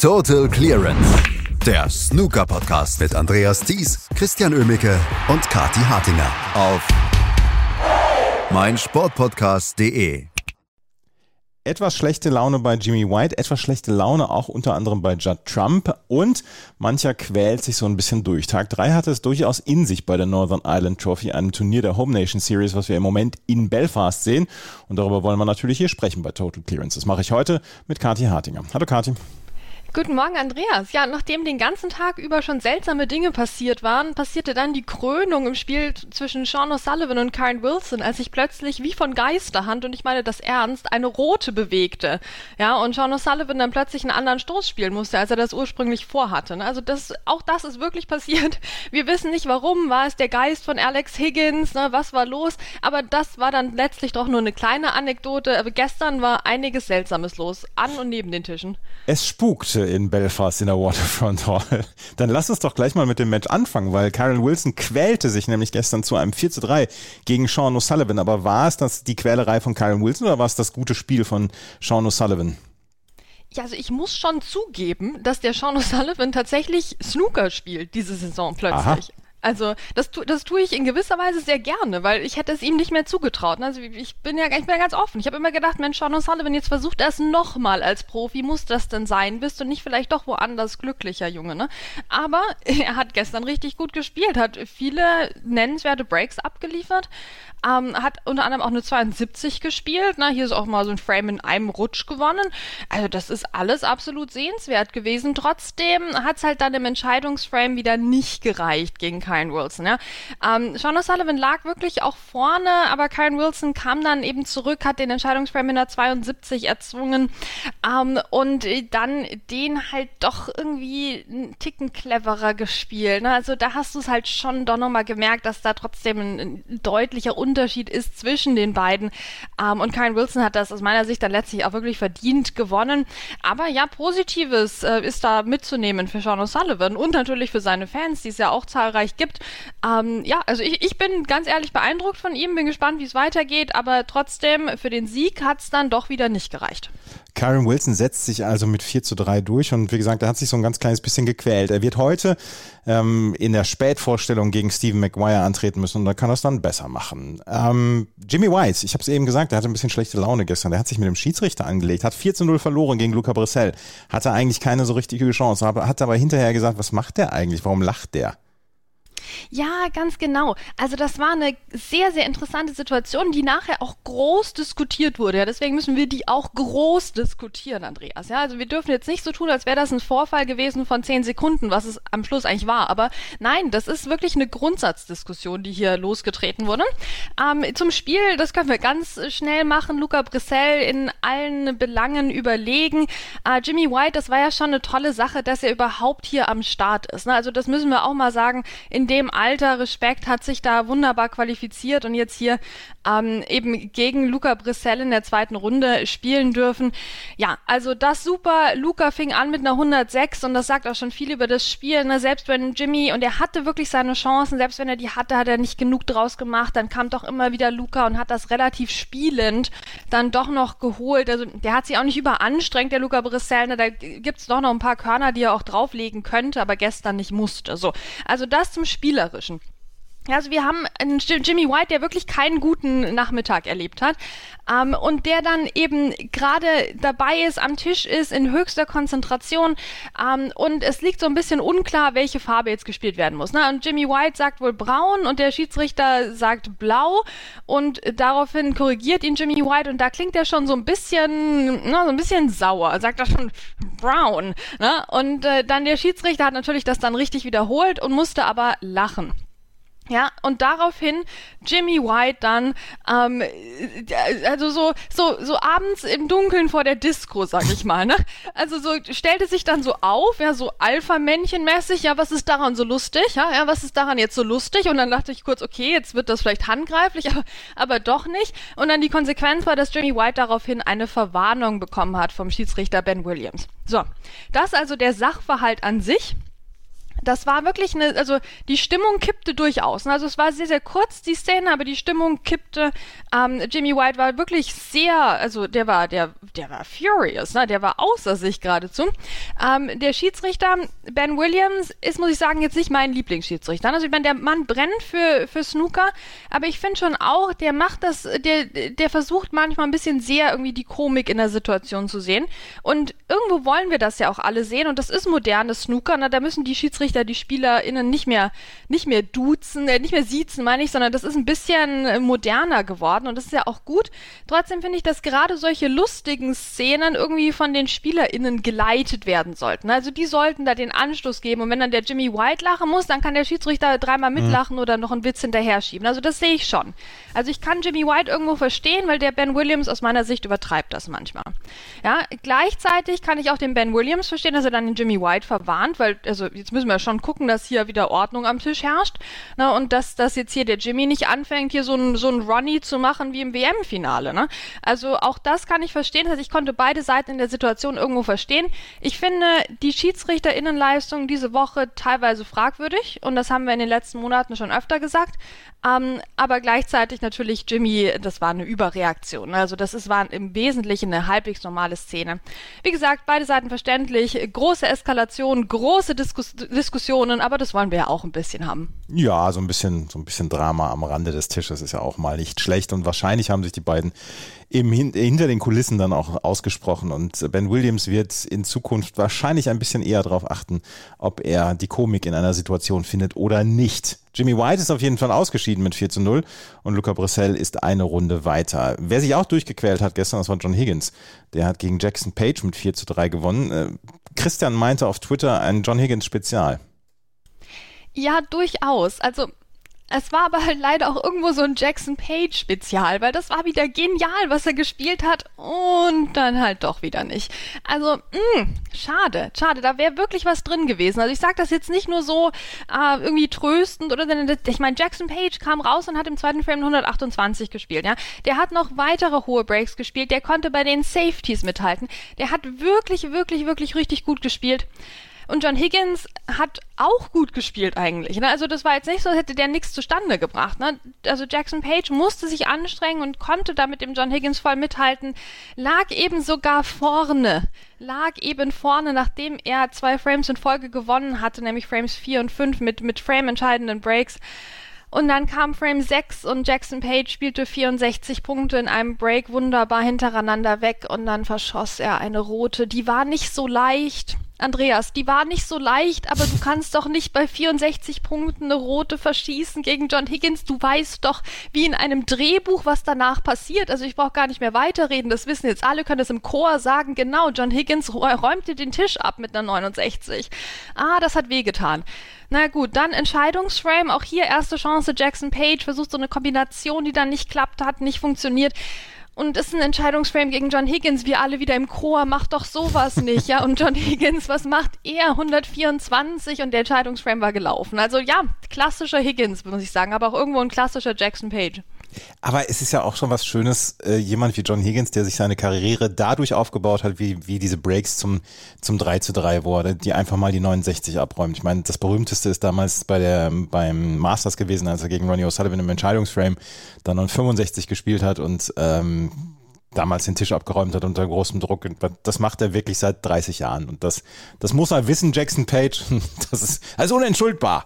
Total Clearance. Der Snooker-Podcast mit Andreas Thies, Christian Ömicke und Kati Hartinger auf meinsportpodcast.de. Etwas schlechte Laune bei Jimmy White, etwas schlechte Laune auch unter anderem bei Judd Trump und mancher quält sich so ein bisschen durch. Tag 3 hatte es durchaus in sich bei der Northern Ireland Trophy, einem Turnier der Home Nation Series, was wir im Moment in Belfast sehen. Und darüber wollen wir natürlich hier sprechen bei Total Clearance. Das mache ich heute mit Kathi Hartinger. Hallo Kathi. Guten Morgen, Andreas. Ja, nachdem den ganzen Tag über schon seltsame Dinge passiert waren, passierte dann die Krönung im Spiel zwischen Sean O'Sullivan und Karen Wilson, als sich plötzlich wie von Geisterhand, und ich meine das ernst, eine rote bewegte. Ja, und Sean O'Sullivan dann plötzlich einen anderen Stoß spielen musste, als er das ursprünglich vorhatte. Ne? Also das, auch das ist wirklich passiert. Wir wissen nicht warum. War es der Geist von Alex Higgins? Ne? Was war los? Aber das war dann letztlich doch nur eine kleine Anekdote. Aber gestern war einiges Seltsames los, an und neben den Tischen. Es spukte in Belfast in der Waterfront Hall. Dann lass uns doch gleich mal mit dem Match anfangen, weil Karen Wilson quälte sich nämlich gestern zu einem 4 zu 3 gegen Sean O'Sullivan. Aber war es das die Quälerei von Karen Wilson oder war es das gute Spiel von Sean O'Sullivan? Ja, also ich muss schon zugeben, dass der Sean O'Sullivan tatsächlich Snooker spielt diese Saison plötzlich. Aha. Also das, tu, das tue ich in gewisser Weise sehr gerne, weil ich hätte es ihm nicht mehr zugetraut. Also ich bin ja, ich bin ja ganz offen. Ich habe immer gedacht, Mensch, Sean O'Sullivan, jetzt versucht er es nochmal als Profi. Muss das denn sein? Bist du nicht vielleicht doch woanders glücklicher, Junge, ne? Aber er hat gestern richtig gut gespielt, hat viele nennenswerte Breaks abgeliefert, ähm, hat unter anderem auch eine 72 gespielt. Na, hier ist auch mal so ein Frame in einem Rutsch gewonnen. Also das ist alles absolut sehenswert gewesen. Trotzdem hat es halt dann im Entscheidungsframe wieder nicht gereicht gegen Kyle Wilson. Ja. Ähm, Sean O'Sullivan lag wirklich auch vorne, aber Kyle Wilson kam dann eben zurück, hat den Entscheidungsframe in der 72 erzwungen ähm, und dann den halt doch irgendwie einen Ticken cleverer gespielt. Ne? Also da hast du es halt schon doch nochmal gemerkt, dass da trotzdem ein, ein deutlicher Unterschied ist zwischen den beiden. Ähm, und Kyle Wilson hat das aus meiner Sicht dann letztlich auch wirklich verdient gewonnen. Aber ja, Positives äh, ist da mitzunehmen für Sean O'Sullivan und natürlich für seine Fans, die es ja auch zahlreich gibt. Ähm, ja, also ich, ich bin ganz ehrlich beeindruckt von ihm, bin gespannt, wie es weitergeht, aber trotzdem für den Sieg hat es dann doch wieder nicht gereicht. Karen Wilson setzt sich also mit 4 zu 3 durch und wie gesagt, er hat sich so ein ganz kleines bisschen gequält. Er wird heute ähm, in der Spätvorstellung gegen Stephen Maguire antreten müssen und da kann er es dann besser machen. Ähm, Jimmy White, ich habe es eben gesagt, der hatte ein bisschen schlechte Laune gestern. Der hat sich mit dem Schiedsrichter angelegt, hat 4 zu 0 verloren gegen Luca Brissell, hatte eigentlich keine so richtige Chance, hat aber hinterher gesagt, was macht der eigentlich? Warum lacht der? Ja, ganz genau. Also das war eine sehr, sehr interessante Situation, die nachher auch groß diskutiert wurde. Ja, deswegen müssen wir die auch groß diskutieren, Andreas. Ja, also wir dürfen jetzt nicht so tun, als wäre das ein Vorfall gewesen von zehn Sekunden, was es am Schluss eigentlich war. Aber nein, das ist wirklich eine Grundsatzdiskussion, die hier losgetreten wurde. Ähm, zum Spiel, das können wir ganz schnell machen. Luca Brissell in allen Belangen überlegen. Äh, Jimmy White, das war ja schon eine tolle Sache, dass er überhaupt hier am Start ist. Ne? Also das müssen wir auch mal sagen. In dem Alter, Respekt, hat sich da wunderbar qualifiziert und jetzt hier ähm, eben gegen Luca Brissell in der zweiten Runde spielen dürfen. Ja, also das super. Luca fing an mit einer 106 und das sagt auch schon viel über das Spiel. Ne? Selbst wenn Jimmy, und er hatte wirklich seine Chancen, selbst wenn er die hatte, hat er nicht genug draus gemacht. Dann kam doch immer wieder Luca und hat das relativ spielend dann doch noch geholt. Also der hat sich auch nicht überanstrengt, der Luca Brissell. Ne? Da gibt's doch noch ein paar Körner, die er auch drauflegen könnte, aber gestern nicht musste. So, also das zum Spielerischen. Also wir haben einen Jimmy White, der wirklich keinen guten Nachmittag erlebt hat ähm, und der dann eben gerade dabei ist, am Tisch ist, in höchster Konzentration ähm, und es liegt so ein bisschen unklar, welche Farbe jetzt gespielt werden muss. Ne? Und Jimmy White sagt wohl braun und der Schiedsrichter sagt blau und daraufhin korrigiert ihn Jimmy White und da klingt er schon so ein bisschen, na, so ein bisschen sauer, sagt er schon brown. Ne? Und äh, dann der Schiedsrichter hat natürlich das dann richtig wiederholt und musste aber lachen. Ja, und daraufhin Jimmy White dann, ähm, also so, so, so abends im Dunkeln vor der Disco, sag ich mal, ne? Also so stellte sich dann so auf, ja, so Alpha-Männchen-mäßig, ja, was ist daran so lustig, ja, ja, was ist daran jetzt so lustig? Und dann dachte ich kurz, okay, jetzt wird das vielleicht handgreiflich, aber, aber doch nicht. Und dann die Konsequenz war, dass Jimmy White daraufhin eine Verwarnung bekommen hat vom Schiedsrichter Ben Williams. So, das also der Sachverhalt an sich. Das war wirklich eine, also die Stimmung kippte durchaus. Also es war sehr, sehr kurz, die Szene, aber die Stimmung kippte. Ähm, Jimmy White war wirklich sehr, also der war, der, der war furious, ne? der war außer sich geradezu. Ähm, der Schiedsrichter, Ben Williams, ist, muss ich sagen, jetzt nicht mein Lieblingsschiedsrichter. Also ich meine, der Mann brennt für, für Snooker, aber ich finde schon auch, der macht das, der, der versucht manchmal ein bisschen sehr irgendwie die Komik in der Situation zu sehen. Und irgendwo wollen wir das ja auch alle sehen und das ist modernes Snooker, ne? da müssen die Schiedsrichter Schiedsrichter die SpielerInnen nicht mehr, nicht mehr duzen, äh, nicht mehr siezen, meine ich, sondern das ist ein bisschen äh, moderner geworden und das ist ja auch gut. Trotzdem finde ich, dass gerade solche lustigen Szenen irgendwie von den SpielerInnen geleitet werden sollten. Also die sollten da den Anstoß geben und wenn dann der Jimmy White lachen muss, dann kann der Schiedsrichter dreimal mhm. mitlachen mhm. oder noch einen Witz hinterher schieben. Also das sehe ich schon. Also ich kann Jimmy White irgendwo verstehen, weil der Ben Williams aus meiner Sicht übertreibt das manchmal. Ja, gleichzeitig kann ich auch den Ben Williams verstehen, dass er dann den Jimmy White verwarnt, weil, also jetzt müssen wir schon gucken, dass hier wieder Ordnung am Tisch herrscht. Ne? Und dass, dass jetzt hier der Jimmy nicht anfängt, hier so ein, so ein Ronny zu machen wie im WM-Finale. Ne? Also auch das kann ich verstehen. Das heißt, ich konnte beide Seiten in der Situation irgendwo verstehen. Ich finde die Schiedsrichterinnenleistung diese Woche teilweise fragwürdig. Und das haben wir in den letzten Monaten schon öfter gesagt. Ähm, aber gleichzeitig natürlich Jimmy, das war eine Überreaktion. Also das ist, war im Wesentlichen eine halbwegs normale Szene. Wie gesagt, beide Seiten verständlich. Große Eskalation, große Diskus Diskussionen, aber das wollen wir ja auch ein bisschen haben. Ja, so ein bisschen, so ein bisschen Drama am Rande des Tisches ist ja auch mal nicht schlecht. Und wahrscheinlich haben sich die beiden im, hinter den Kulissen dann auch ausgesprochen. Und Ben Williams wird in Zukunft wahrscheinlich ein bisschen eher darauf achten, ob er die Komik in einer Situation findet oder nicht. Jimmy White ist auf jeden Fall ausgeschieden mit 4 zu 0 und Luca Brissell ist eine Runde weiter. Wer sich auch durchgequält hat gestern, das war John Higgins. Der hat gegen Jackson Page mit 4 zu 3 gewonnen. Christian meinte auf Twitter ein John Higgins Spezial. Ja, durchaus. Also es war aber halt leider auch irgendwo so ein Jackson Page Spezial, weil das war wieder genial, was er gespielt hat und dann halt doch wieder nicht. Also, mh, mm, schade, schade, da wäre wirklich was drin gewesen. Also ich sage das jetzt nicht nur so äh, irgendwie tröstend oder ich meine, Jackson Page kam raus und hat im zweiten Frame 128 gespielt, ja. Der hat noch weitere hohe Breaks gespielt, der konnte bei den Safeties mithalten. Der hat wirklich, wirklich, wirklich richtig gut gespielt. Und John Higgins hat auch gut gespielt eigentlich. Ne? Also das war jetzt nicht so, hätte der nichts zustande gebracht. Ne? Also Jackson Page musste sich anstrengen und konnte da mit dem John Higgins voll mithalten, lag eben sogar vorne, lag eben vorne, nachdem er zwei Frames in Folge gewonnen hatte, nämlich Frames 4 und 5 mit, mit Frame-entscheidenden Breaks. Und dann kam Frame 6 und Jackson Page spielte 64 Punkte in einem Break wunderbar hintereinander weg und dann verschoss er eine rote. Die war nicht so leicht. Andreas, die war nicht so leicht, aber du kannst doch nicht bei 64 Punkten eine rote verschießen gegen John Higgins. Du weißt doch, wie in einem Drehbuch, was danach passiert. Also ich brauche gar nicht mehr weiterreden. Das wissen jetzt alle, können das im Chor sagen. Genau, John Higgins räumte den Tisch ab mit einer 69. Ah, das hat wehgetan. Na gut, dann Entscheidungsframe. Auch hier erste Chance. Jackson Page versucht so eine Kombination, die dann nicht klappt, hat nicht funktioniert und ist ein Entscheidungsframe gegen John Higgins. Wir alle wieder im Chor, macht doch sowas nicht, ja. Und John Higgins, was macht er? 124 und der Entscheidungsframe war gelaufen. Also ja, klassischer Higgins, muss ich sagen, aber auch irgendwo ein klassischer Jackson Page. Aber es ist ja auch schon was Schönes, äh, jemand wie John Higgins, der sich seine Karriere dadurch aufgebaut hat, wie, wie diese Breaks zum, zum 3 zu 3 wurde, die einfach mal die 69 abräumt. Ich meine, das berühmteste ist damals bei der, beim Masters gewesen, als er gegen Ronnie O'Sullivan im Entscheidungsframe dann noch 65 gespielt hat und ähm, damals den Tisch abgeräumt hat unter großem Druck. Das macht er wirklich seit 30 Jahren. Und das, das muss er wissen, Jackson Page. Das ist also unentschuldbar.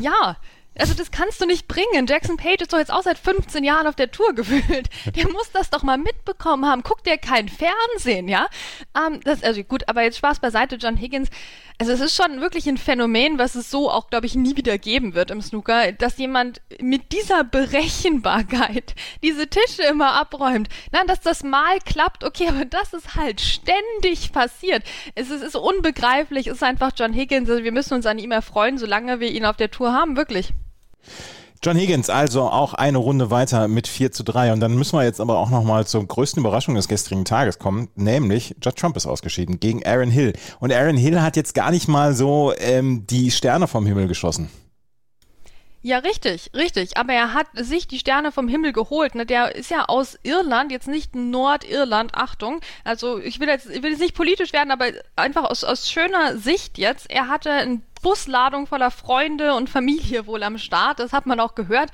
Ja, also das kannst du nicht bringen. Jackson Page ist doch jetzt auch seit 15 Jahren auf der Tour gefühlt. Der muss das doch mal mitbekommen haben. Guckt der kein Fernsehen, ja? Ähm, das, also gut, aber jetzt Spaß beiseite, John Higgins. Also es ist schon wirklich ein Phänomen, was es so auch, glaube ich, nie wieder geben wird im Snooker, dass jemand mit dieser Berechenbarkeit diese Tische immer abräumt. Nein, dass das mal klappt, okay, aber das ist halt ständig passiert. Es ist, ist unbegreiflich, es ist einfach John Higgins. Also wir müssen uns an ihm erfreuen, solange wir ihn auf der Tour haben, wirklich. John Higgins also auch eine Runde weiter mit 4 zu 3. Und dann müssen wir jetzt aber auch nochmal zur größten Überraschung des gestrigen Tages kommen, nämlich Judd Trump ist ausgeschieden gegen Aaron Hill. Und Aaron Hill hat jetzt gar nicht mal so ähm, die Sterne vom Himmel geschossen. Ja, richtig, richtig. Aber er hat sich die Sterne vom Himmel geholt. Ne? Der ist ja aus Irland, jetzt nicht Nordirland, Achtung. Also ich will jetzt, ich will jetzt nicht politisch werden, aber einfach aus, aus schöner Sicht jetzt. Er hatte ein Busladung voller Freunde und Familie wohl am Start. Das hat man auch gehört.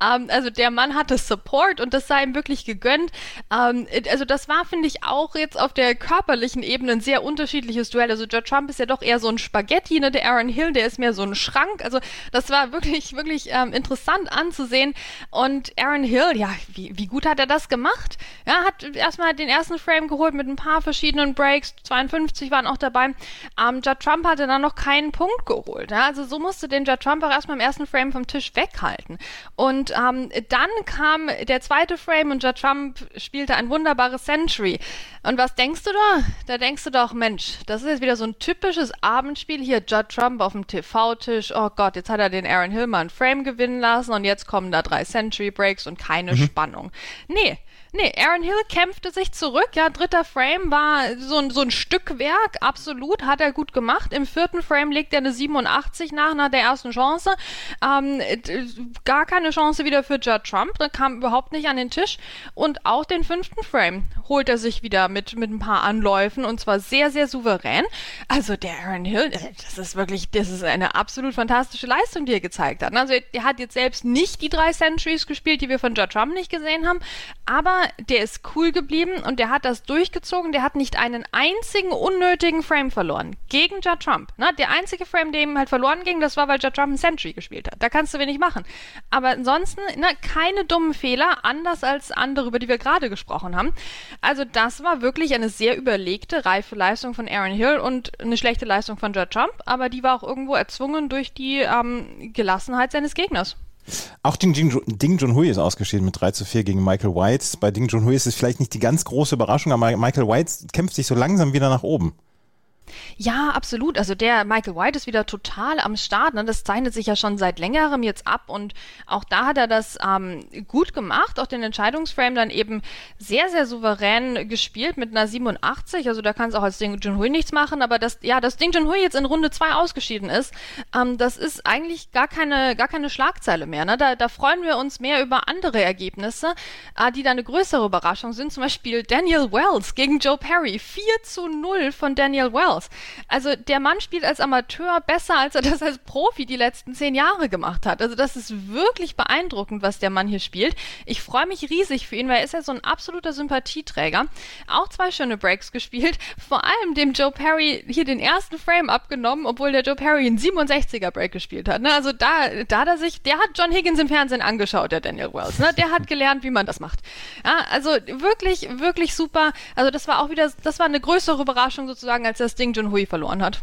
Ähm, also der Mann hatte Support und das sei ihm wirklich gegönnt. Ähm, also das war, finde ich, auch jetzt auf der körperlichen Ebene ein sehr unterschiedliches Duell. Also Joe Trump ist ja doch eher so ein Spaghetti, ne? Der Aaron Hill, der ist mehr so ein Schrank. Also das war wirklich, wirklich ähm, interessant anzusehen. Und Aaron Hill, ja, wie, wie gut hat er das gemacht? Ja, hat erstmal den ersten Frame geholt mit ein paar verschiedenen Breaks. 52 waren auch dabei. Ähm, Judd Trump hatte dann noch keinen Punkt geholt. Ja? Also so musste den Judd Trump auch erstmal im ersten Frame vom Tisch weghalten. Und ähm, dann kam der zweite Frame und Judd Trump spielte ein wunderbares Century. Und was denkst du da? Da denkst du doch, Mensch, das ist jetzt wieder so ein typisches Abendspiel. Hier Judd Trump auf dem TV-Tisch. Oh Gott, jetzt hat er den Aaron Hill mal ein Frame gewinnen lassen und jetzt kommen da drei Century Breaks und keine mhm. Spannung. Nee, Nee, Aaron Hill kämpfte sich zurück. Ja, dritter Frame war so ein, so ein Stückwerk. Absolut, hat er gut gemacht. Im vierten Frame legt er eine 87 nach, nach der ersten Chance. Ähm, gar keine Chance wieder für Judd Trump. Da kam überhaupt nicht an den Tisch. Und auch den fünften Frame holt er sich wieder mit, mit ein paar Anläufen und zwar sehr, sehr souverän. Also der Aaron Hill, äh, das ist wirklich, das ist eine absolut fantastische Leistung, die er gezeigt hat. Also er hat jetzt selbst nicht die drei Centuries gespielt, die wir von Judd Trump nicht gesehen haben, aber der ist cool geblieben und der hat das durchgezogen. Der hat nicht einen einzigen unnötigen Frame verloren. Gegen Judd Trump. Ne? Der einzige Frame, der ihm halt verloren ging, das war, weil Judd Trump ein Century gespielt hat. Da kannst du wenig machen. Aber ansonsten ne, keine dummen Fehler, anders als andere, über die wir gerade gesprochen haben. Also das war wirklich eine sehr überlegte, reife Leistung von Aaron Hill und eine schlechte Leistung von Judd Trump. Aber die war auch irgendwo erzwungen durch die ähm, Gelassenheit seines Gegners. Auch Ding, Ding, Ding Junhui ist ausgeschieden mit 3 zu 4 gegen Michael White. Bei Ding Junhui ist es vielleicht nicht die ganz große Überraschung, aber Michael White kämpft sich so langsam wieder nach oben. Ja, absolut. Also der Michael White ist wieder total am Start. Ne? Das zeichnet sich ja schon seit längerem jetzt ab und auch da hat er das ähm, gut gemacht, auch den Entscheidungsframe dann eben sehr, sehr souverän gespielt mit einer 87. Also da kann es auch als Ding Junhui nichts machen, aber das, ja, das Ding Junhui jetzt in Runde 2 ausgeschieden ist, ähm, das ist eigentlich gar keine, gar keine Schlagzeile mehr. Ne? Da, da freuen wir uns mehr über andere Ergebnisse, äh, die da eine größere Überraschung sind. Zum Beispiel Daniel Wells gegen Joe Perry. 4 zu 0 von Daniel Wells aus. Also der Mann spielt als Amateur besser, als er das als Profi die letzten zehn Jahre gemacht hat. Also das ist wirklich beeindruckend, was der Mann hier spielt. Ich freue mich riesig für ihn, weil er ist ja so ein absoluter Sympathieträger. Auch zwei schöne Breaks gespielt. Vor allem dem Joe Perry hier den ersten Frame abgenommen, obwohl der Joe Perry einen 67er Break gespielt hat. Ne? Also da, da hat er sich, der hat John Higgins im Fernsehen angeschaut, der Daniel Wells. Ne? Der hat gelernt, wie man das macht. Ja, also wirklich, wirklich super. Also das war auch wieder, das war eine größere Überraschung sozusagen als das Ding Ding Junhui verloren hat.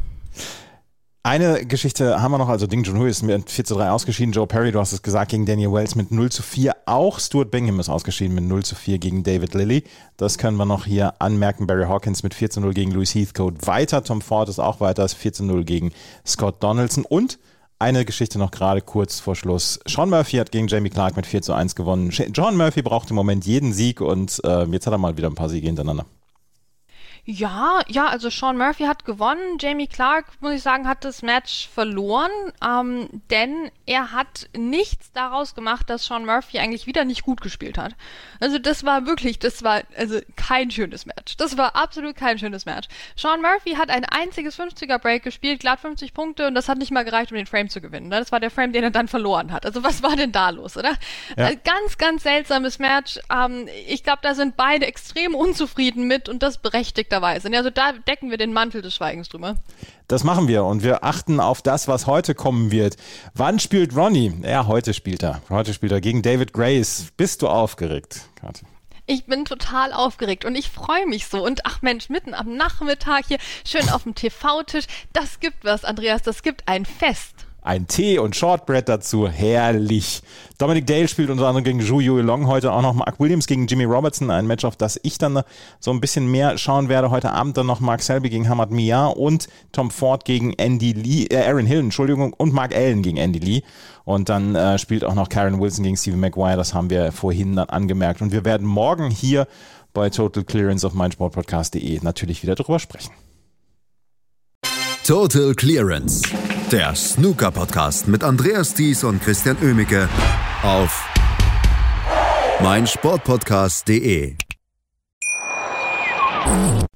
Eine Geschichte haben wir noch, also Ding Junhui ist mit 4 zu 3 ausgeschieden, Joe Perry, du hast es gesagt, gegen Daniel Wells mit 0 zu 4. Auch Stuart Bingham ist ausgeschieden mit 0 zu 4 gegen David Lilly. Das können wir noch hier anmerken. Barry Hawkins mit 4 zu 0 gegen Louis Heathcote weiter. Tom Ford ist auch weiter, ist 4 zu 0 gegen Scott Donaldson. Und eine Geschichte noch gerade kurz vor Schluss. Sean Murphy hat gegen Jamie Clark mit 4 zu 1 gewonnen. John Murphy braucht im Moment jeden Sieg und äh, jetzt hat er mal wieder ein paar Siege hintereinander. Ja, ja, also Sean Murphy hat gewonnen. Jamie Clark, muss ich sagen, hat das Match verloren, ähm, denn er hat nichts daraus gemacht, dass Sean Murphy eigentlich wieder nicht gut gespielt hat. Also das war wirklich, das war also kein schönes Match. Das war absolut kein schönes Match. Sean Murphy hat ein einziges 50er Break gespielt, glatt 50 Punkte und das hat nicht mal gereicht, um den Frame zu gewinnen. Ne? Das war der Frame, den er dann verloren hat. Also was war denn da los, oder? Ja. Also ganz, ganz seltsames Match. Ähm, ich glaube, da sind beide extrem unzufrieden mit und das berechtigterweise. Also da decken wir den Mantel des Schweigens drüber. Das machen wir und wir achten auf das, was heute kommen wird. Wann spielt Ronnie? Ja, heute spielt er. Heute spielt er gegen David Grace. Bist du aufgeregt, Kathi? Ich bin total aufgeregt und ich freue mich so. Und ach Mensch, mitten am Nachmittag hier, schön auf dem TV-Tisch. Das gibt was, Andreas, das gibt ein Fest. Ein Tee und Shortbread dazu, herrlich. Dominic Dale spielt unter anderem gegen Zhu Yui Long, heute auch noch Mark Williams gegen Jimmy Robertson, ein Match, auf das ich dann so ein bisschen mehr schauen werde. Heute Abend dann noch Mark Selby gegen Hamad Mia und Tom Ford gegen Andy Lee, äh, Aaron Hill, Entschuldigung, und Mark Allen gegen Andy Lee. Und dann äh, spielt auch noch Karen Wilson gegen Stephen Maguire, das haben wir vorhin dann angemerkt. Und wir werden morgen hier bei Total Clearance auf meinsportpodcast.de natürlich wieder drüber sprechen. Total Clearance der Snooker-Podcast mit Andreas Thies und Christian Ömicke auf meinsportpodcast.de.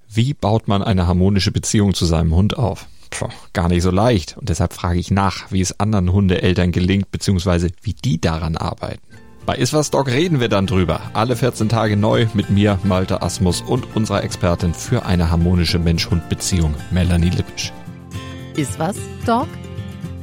Wie baut man eine harmonische Beziehung zu seinem Hund auf? Puh, gar nicht so leicht. Und deshalb frage ich nach, wie es anderen Hundeeltern gelingt, beziehungsweise wie die daran arbeiten. Bei Iswas Dog reden wir dann drüber. Alle 14 Tage neu mit mir, Malte Asmus und unserer Expertin für eine harmonische Mensch-Hund-Beziehung, Melanie Lippisch. Iswas Dog